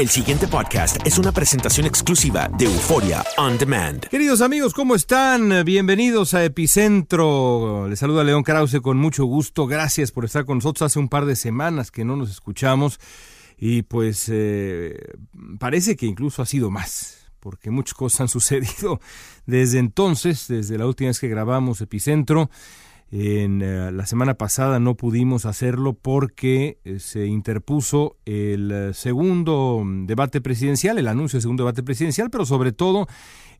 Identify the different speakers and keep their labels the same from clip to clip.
Speaker 1: El siguiente podcast es una presentación exclusiva de Euforia On Demand.
Speaker 2: Queridos amigos, ¿cómo están? Bienvenidos a Epicentro. Les saluda León Krause con mucho gusto. Gracias por estar con nosotros. Hace un par de semanas que no nos escuchamos y pues eh, parece que incluso ha sido más, porque muchas cosas han sucedido desde entonces, desde la última vez que grabamos Epicentro. En eh, la semana pasada no pudimos hacerlo porque eh, se interpuso el eh, segundo debate presidencial, el anuncio del segundo debate presidencial, pero sobre todo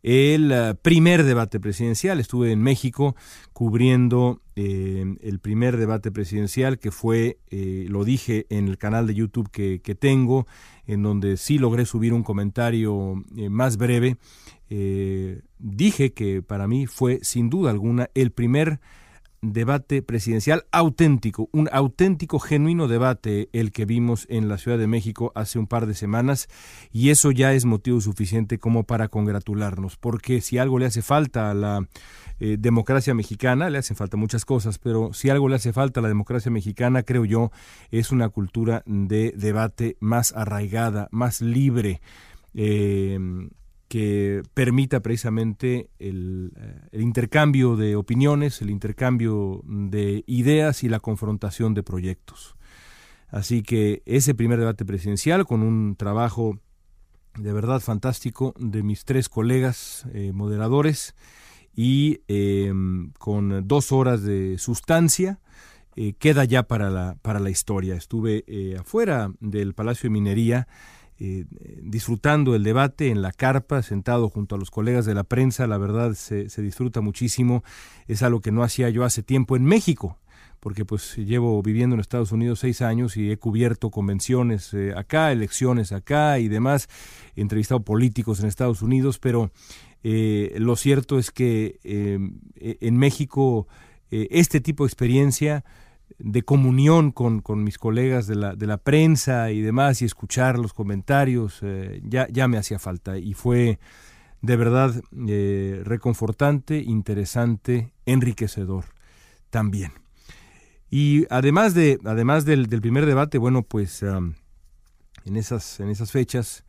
Speaker 2: el primer debate presidencial. Estuve en México cubriendo el primer debate presidencial que fue, lo dije en el canal de YouTube que, que tengo, en donde sí logré subir un comentario más breve. Dije que para mí fue sin duda alguna el primer debate presidencial auténtico, un auténtico, genuino debate el que vimos en la Ciudad de México hace un par de semanas y eso ya es motivo suficiente como para congratularnos, porque si algo le hace falta a la eh, democracia mexicana, le hacen falta muchas cosas, pero si algo le hace falta a la democracia mexicana, creo yo, es una cultura de debate más arraigada, más libre. Eh, que permita precisamente el, eh, el, intercambio de opiniones, el intercambio de ideas y la confrontación de proyectos. Así que ese primer debate presidencial, con un trabajo de verdad fantástico de mis tres colegas eh, moderadores y eh, con dos horas de sustancia, eh, queda ya para la, para la historia. Estuve afuera del Palacio de Minería, eh, disfrutando el debate en la carpa, sentado junto a los colegas de la prensa, la verdad se, se, disfruta muchísimo, es algo que no hacía yo hace tiempo en México, porque pues llevo viviendo en Estados Unidos seis años y he cubierto convenciones eh, acá, elecciones acá y demás, he entrevistado políticos en Estados Unidos, pero eh, lo cierto es que en México este tipo de experiencia de comunión con, con, mis colegas de la, de la prensa y demás y escuchar los comentarios, eh, ya, ya me hacía falta y fue de verdad eh, reconfortante, interesante, enriquecedor también. Y además, de, además del, del primer debate, bueno, pues en, esas, en esas fechas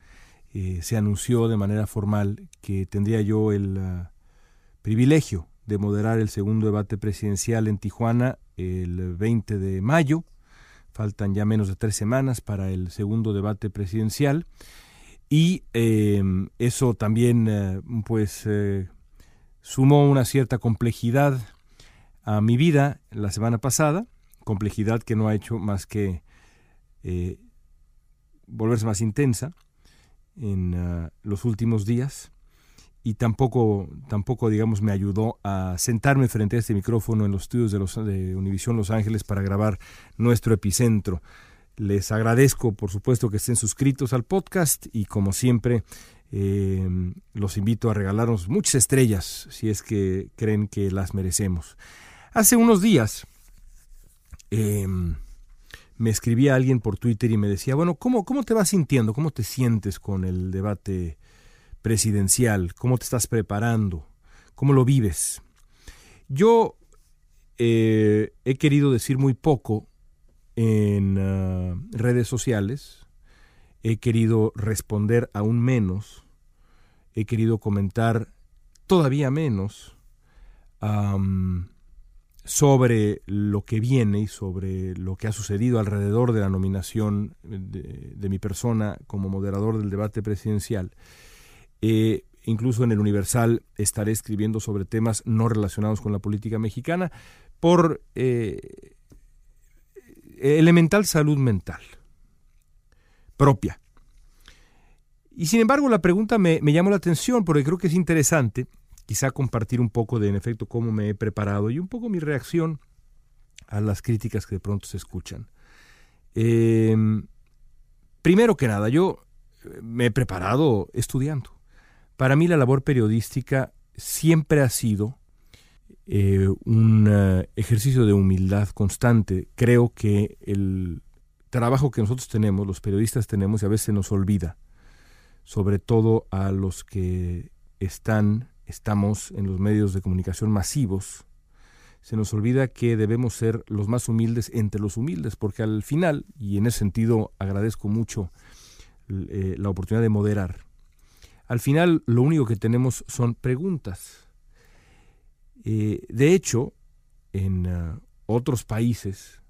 Speaker 2: eh, se anunció de manera formal que tendría yo el uh, privilegio de moderar el segundo debate presidencial en Tijuana el 20 de mayo, Faltan ya menos de tres semanas para el segundo debate presidencial. Y em, eso también eh, pues eh, sumó una cierta complejidad a mi vida la semana pasada, complejidad que no ha hecho más que eh, volverse más intensa en ah, los últimos días y tampoco, tampoco, digamos, me ayudó a sentarme frente a este micrófono en los estudios de, los, de Univisión Los Ángeles para grabar nuestro epicentro. Les agradezco, por supuesto, que estén suscritos al podcast y, como siempre, eh, los invito a regalarnos muchas estrellas si es que creen que las merecemos. Hace unos días eh, me escribía alguien por Twitter y me decía, bueno, ¿cómo, ¿cómo te vas sintiendo? ¿Cómo te sientes con el debate presidencial? ¿Cómo te estás preparando? ¿Cómo lo vives? Yo eh, he querido decir muy poco en ah, redes sociales, he querido responder aún menos, he querido comentar todavía menos sobre lo que viene y sobre lo que ha sucedido alrededor de la nominación de, de mi persona como moderador del debate presidencial. Eh, incluso en el Universal estaré escribiendo sobre temas no relacionados con la política mexicana por eh, elemental salud mental propia. Y sin embargo la pregunta me, me llamó la atención porque creo que es interesante quizá compartir un poco de en efecto cómo me he preparado y un poco mi reacción a las críticas que de pronto se escuchan. Em, primero que nada, yo me he preparado estudiando. Para mí la labor periodística siempre ha sido eh, un eh, ejercicio de humildad constante. Creo que el trabajo que nosotros tenemos, los periodistas tenemos, y a veces nos olvida, sobre todo a los que están, estamos en los medios de comunicación masivos, se nos olvida que debemos ser los más humildes entre los humildes, porque al final, y en ese sentido agradezco mucho eh, la oportunidad de moderar, al final lo único que tenemos son preguntas. Eh, de hecho, en ah, otros países,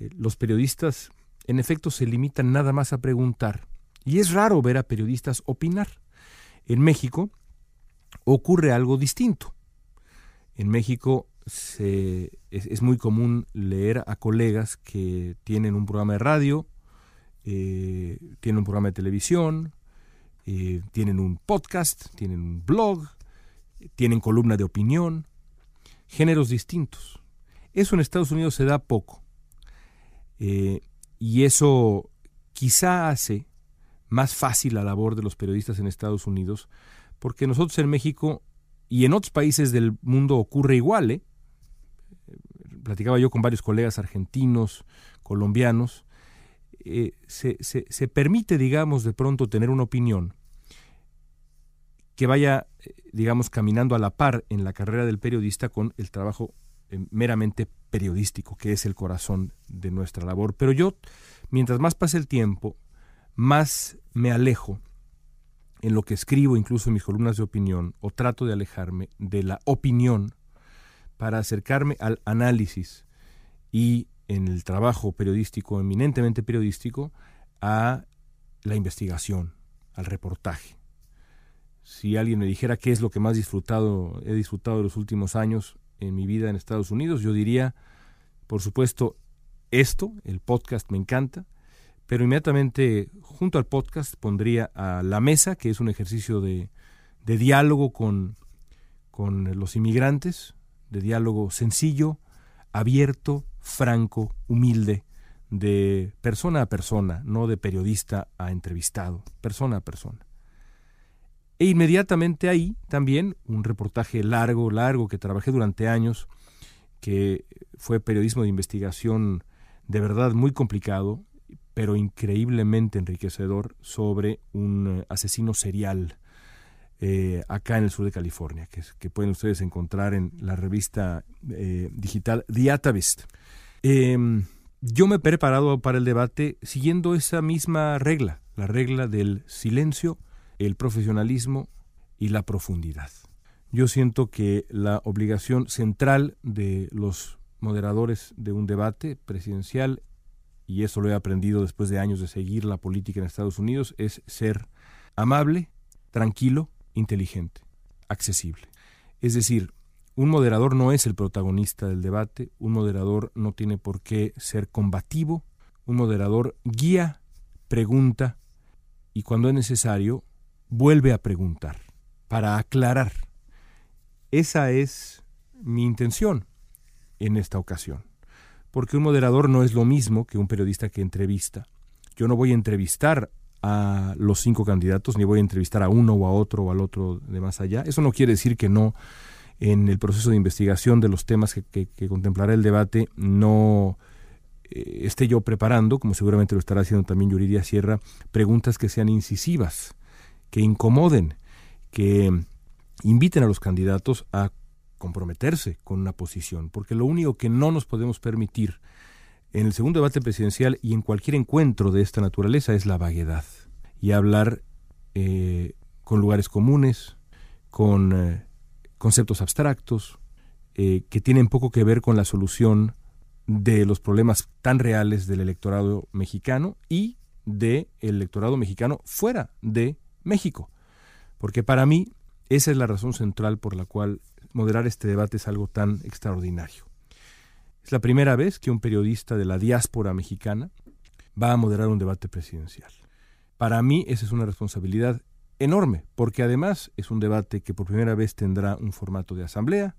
Speaker 2: eh, los periodistas en efecto se limitan nada más a preguntar. Y es raro ver a periodistas opinar. En México ocurre algo distinto. En México es, muy común leer a colegas que tienen un programa de radio, eh, tienen un programa de televisión, eh, tienen un podcast, tienen un blog, tienen columna de opinión, géneros distintos. Eso en Estados Unidos se da poco. Eh, y eso quizá hace más fácil la labor de los periodistas en Estados Unidos, porque nosotros en México y en otros países del mundo ocurre igual. ¿eh? Platicaba yo con varios colegas argentinos, colombianos, eh, se, se, permite, digamos, de pronto tener una opinión que vaya, eh, digamos, caminando a la par en la carrera del periodista con el trabajo eh, meramente periodístico, que es el corazón de nuestra labor. Pero yo, mientras más pase el tiempo, más me alejo en lo que escribo, incluso en mis columnas de opinión, o trato de alejarme de la opinión para acercarme al análisis y en el trabajo periodístico, eminentemente periodístico, a la investigación, al reportaje. Si alguien me dijera qué es lo que más disfrutado, he disfrutado de los últimos años en mi vida en Estados Unidos, yo diría, por supuesto, esto, el podcast me encanta, pero inmediatamente junto al podcast pondría a La Mesa, que es un ejercicio de, de diálogo con, con los inmigrantes, de diálogo sencillo, abierto, franco, humilde, de persona a persona, no de periodista a entrevistado, persona a persona. E inmediatamente ahí también un reportaje largo, largo, que trabajé durante años, que fue periodismo de investigación de verdad muy complicado, pero increíblemente enriquecedor sobre un eh, asesino serial eh, acá en el sur de California, que, que, pueden ustedes encontrar en la revista eh, digital The Atavist. Em, yo me he preparado para el debate siguiendo esa misma regla, la regla del silencio, el profesionalismo y la profundidad. Yo siento que la obligación central de los moderadores de un debate presidencial y eso lo he aprendido después de años de seguir la política en Estados Unidos, es ser amable, tranquilo, inteligente, accesible. Es decir, un moderador no es el protagonista del debate, un moderador no tiene por qué ser combativo, un moderador guía, pregunta y cuando es necesario vuelve a preguntar para aclarar. Esa es mi intención en esta ocasión, porque un moderador no es lo mismo que un periodista que entrevista. Yo no voy a entrevistar a los cinco candidatos, ni voy a entrevistar a uno o a otro o al otro de más allá. Eso no quiere decir que no en el proceso de investigación de los temas que, contemplará el debate no eh, esté yo preparando, como seguramente lo estará haciendo también Yuridia Sierra, preguntas que sean incisivas, que incomoden, que inviten a los candidatos a comprometerse con una posición, porque lo único que no nos podemos permitir en el segundo debate presidencial y en cualquier encuentro de esta naturaleza es la vaguedad y hablar eh, con lugares comunes, con eh, conceptos abstractos, eh, que tienen poco que ver con la solución de los problemas tan reales del electorado mexicano y del electorado mexicano fuera de México. Porque para mí esa es la razón central por la cual moderar este debate es algo tan extraordinario. Es la primera vez que un periodista de la diáspora mexicana va a moderar un debate presidencial. Para mí esa es una responsabilidad enorme, porque además es un debate que por primera vez tendrá un formato de asamblea,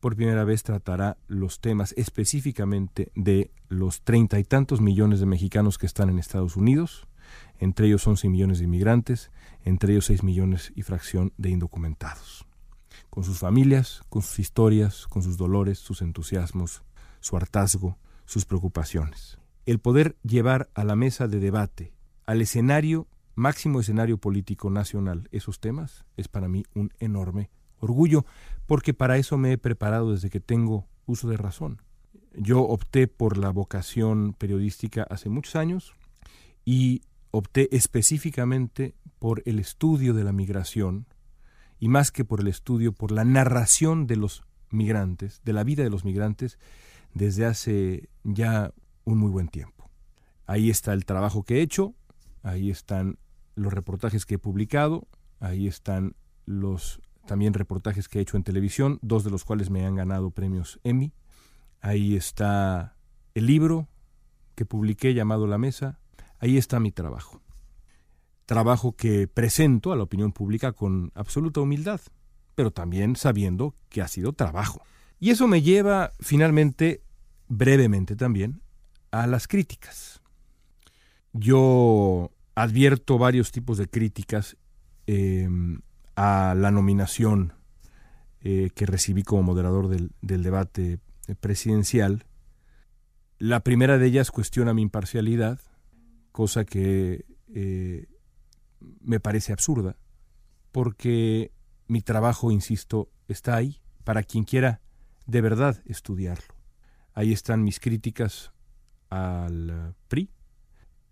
Speaker 2: por primera vez tratará los temas específicamente de los treinta y tantos millones de mexicanos que están en Estados Unidos, entre ellos once millones de inmigrantes, entre ellos seis millones y fracción de indocumentados, con sus familias, con sus historias, con sus dolores, sus entusiasmos, su hartazgo, sus preocupaciones. El poder llevar a la mesa de debate, al escenario máximo escenario político nacional esos temas es para mí un enorme orgullo, porque para eso me he preparado desde que tengo uso de razón. Yo opté por la vocación periodística hace muchos años y opté específicamente por el estudio de la migración y más que por el estudio, por la narración de los migrantes, de la vida de los migrantes, desde hace ya un muy buen tiempo. Ahí está el trabajo que he hecho, ahí están los reportajes que he publicado, ahí están los también reportajes que he hecho en televisión, dos de los cuales me han ganado premios Emmy. Ahí está el libro que publiqué llamado La Mesa. Ahí está mi trabajo. Trabajo que presento a la opinión pública con absoluta humildad, pero también sabiendo que ha sido trabajo. Y eso me lleva finalmente, brevemente también, a las críticas. Yo advierto varios tipos de críticas em, a la nominación eh, que recibí como moderador del, debate presidencial. La primera de ellas cuestiona mi imparcialidad, cosa que eh, me parece absurda, porque mi trabajo, insisto, está ahí para quien quiera de verdad estudiarlo. Ahí están mis críticas al PRI,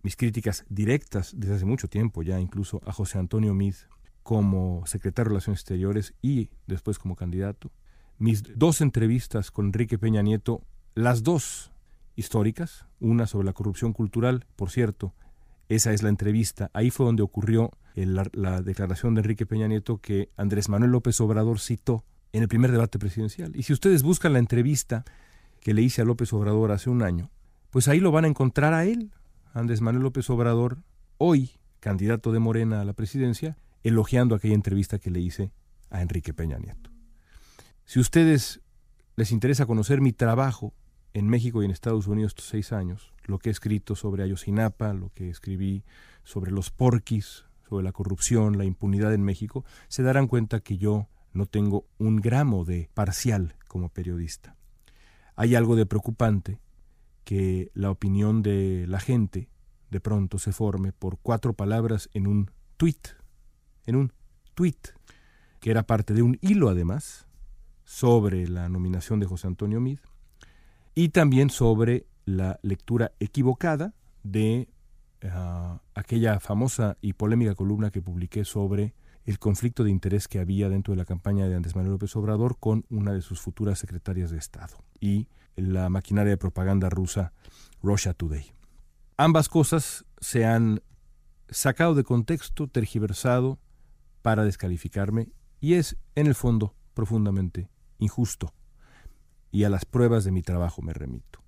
Speaker 2: mis críticas directas desde hace mucho tiempo ya incluso a José Antonio Mid como secretario de Relaciones Exteriores y después como candidato, mis dos entrevistas con Enrique Peña Nieto, las dos históricas, una sobre la corrupción cultural, por cierto, esa es la entrevista, ahí fue donde ocurrió la, la declaración de Enrique Peña Nieto que Andrés Manuel López Obrador citó en el primer debate presidencial. Y si ustedes buscan la entrevista que le hice a López Obrador hace un año, pues ahí lo van a encontrar a él, Andrés Manuel López Obrador, hoy candidato de Morena a la presidencia, elogiando aquella entrevista que le hice a Enrique Peña Nieto. Si ustedes les interesa conocer mi trabajo en México y en Estados Unidos estos seis años, lo que he escrito sobre Ayotzinapa, lo que escribí sobre los porquis, sobre la corrupción, la impunidad en México, se darán cuenta que yo no tengo un gramo de parcial como periodista. Hay algo de preocupante que la opinión de la gente de pronto se forme por cuatro palabras en un tweet, en un tweet, que era parte de un hilo además sobre la nominación de José Antonio Mid y también sobre la lectura equivocada de ah, aquella famosa y polémica columna que publiqué sobre el conflicto de interés que había dentro de la campaña de Andrés Manuel López Obrador con una de sus futuras secretarias de Estado y la maquinaria de propaganda rusa Russia Today. ambas cosas se han sacado de contexto, tergiversado para descalificarme y es, en el fondo, profundamente injusto. Y a las pruebas de mi trabajo me remito.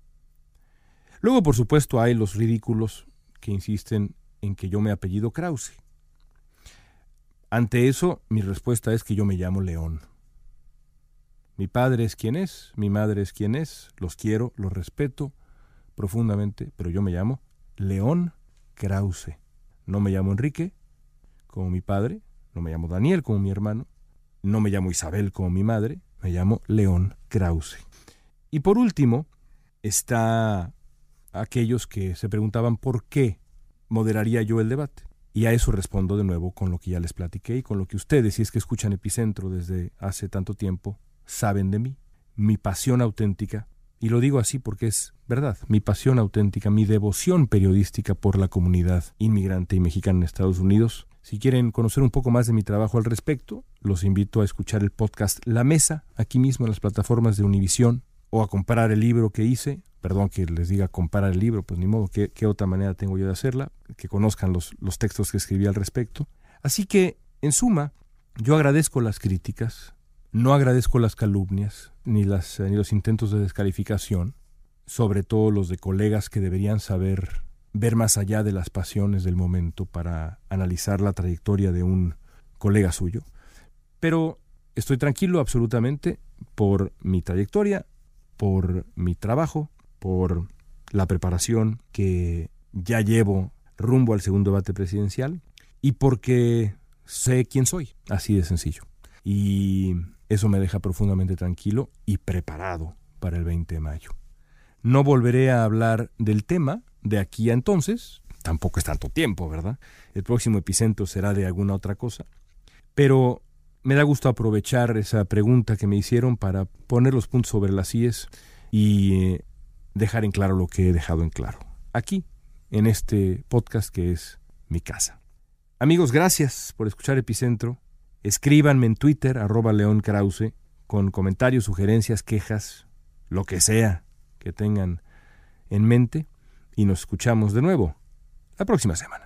Speaker 2: Luego, por supuesto, hay los ridículos que insisten en que yo me apellido Krause. Ante eso, mi respuesta es que yo me llamo León. Mi padre es quien es, mi madre es quien es, los quiero, los respeto profundamente, pero yo me llamo León Krause. No me llamo Enrique, como mi padre, no me llamo Daniel, como mi hermano, no me llamo Isabel, como mi madre, me llamo León Krause. Y por último, está aquellos que se preguntaban por qué moderaría yo el debate. Y a eso respondo de nuevo con lo que ya les platiqué y con lo que ustedes, si es que escuchan Epicentro desde hace tanto tiempo, saben de mí. Mi pasión auténtica, y lo digo así porque es verdad, mi pasión auténtica, mi devoción periodística por la comunidad inmigrante y mexicana en Estados Unidos. Si quieren conocer un poco más de mi trabajo al respecto, los invito a escuchar el podcast La Mesa, aquí mismo en las plataformas de Univisión, o a comprar el libro que hice, perdón que les diga comprar el libro, pues ni modo, ¿qué, qué otra manera tengo yo de hacerla? Que conozcan los, los textos que escribí al respecto. Así que, en suma, yo agradezco las críticas, no agradezco las calumnias, ni, las, ni los intentos de descalificación, sobre todo los de colegas que deberían saber ver más allá de las pasiones del momento para analizar la trayectoria de un colega suyo. Pero estoy tranquilo absolutamente por mi trayectoria, por mi trabajo, por la preparación que ya llevo rumbo al segundo debate presidencial y porque sé quién soy, así de sencillo. Y eso me deja profundamente tranquilo y preparado para el 20 de mayo. No volveré a hablar del tema de aquí a entonces, tampoco es tanto tiempo, ¿verdad? El próximo epicentro será de alguna otra cosa. Pero me da gusto aprovechar esa pregunta que me hicieron para poner los puntos sobre las IES y eh, dejar en claro lo que he dejado en claro. Aquí, en este podcast que es mi casa. Amigos, gracias por escuchar Epicentro. Escríbanme en Twitter, arroba León Krause, con comentarios, sugerencias, quejas, lo que sea que tengan en mente. Y nos escuchamos de nuevo la próxima semana.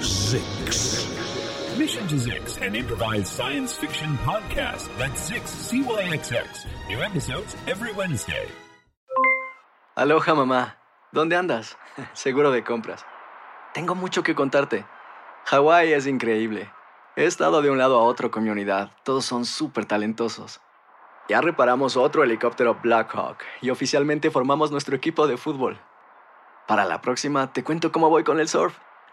Speaker 3: Zix.
Speaker 4: Mission to Zix, an improvised science fiction podcast. That's Zix, C-Y-X-X. New episodes every Wednesday.
Speaker 5: Aloha mamá, ¿dónde andas? Seguro de compras. Tengo mucho que contarte. Hawái es increíble. He estado de un lado a otro con mi unidad. Todos son súper talentosos. Ya reparamos otro helicóptero Blackhawk y oficialmente formamos nuestro equipo de fútbol. Para la próxima te cuento cómo voy con el surf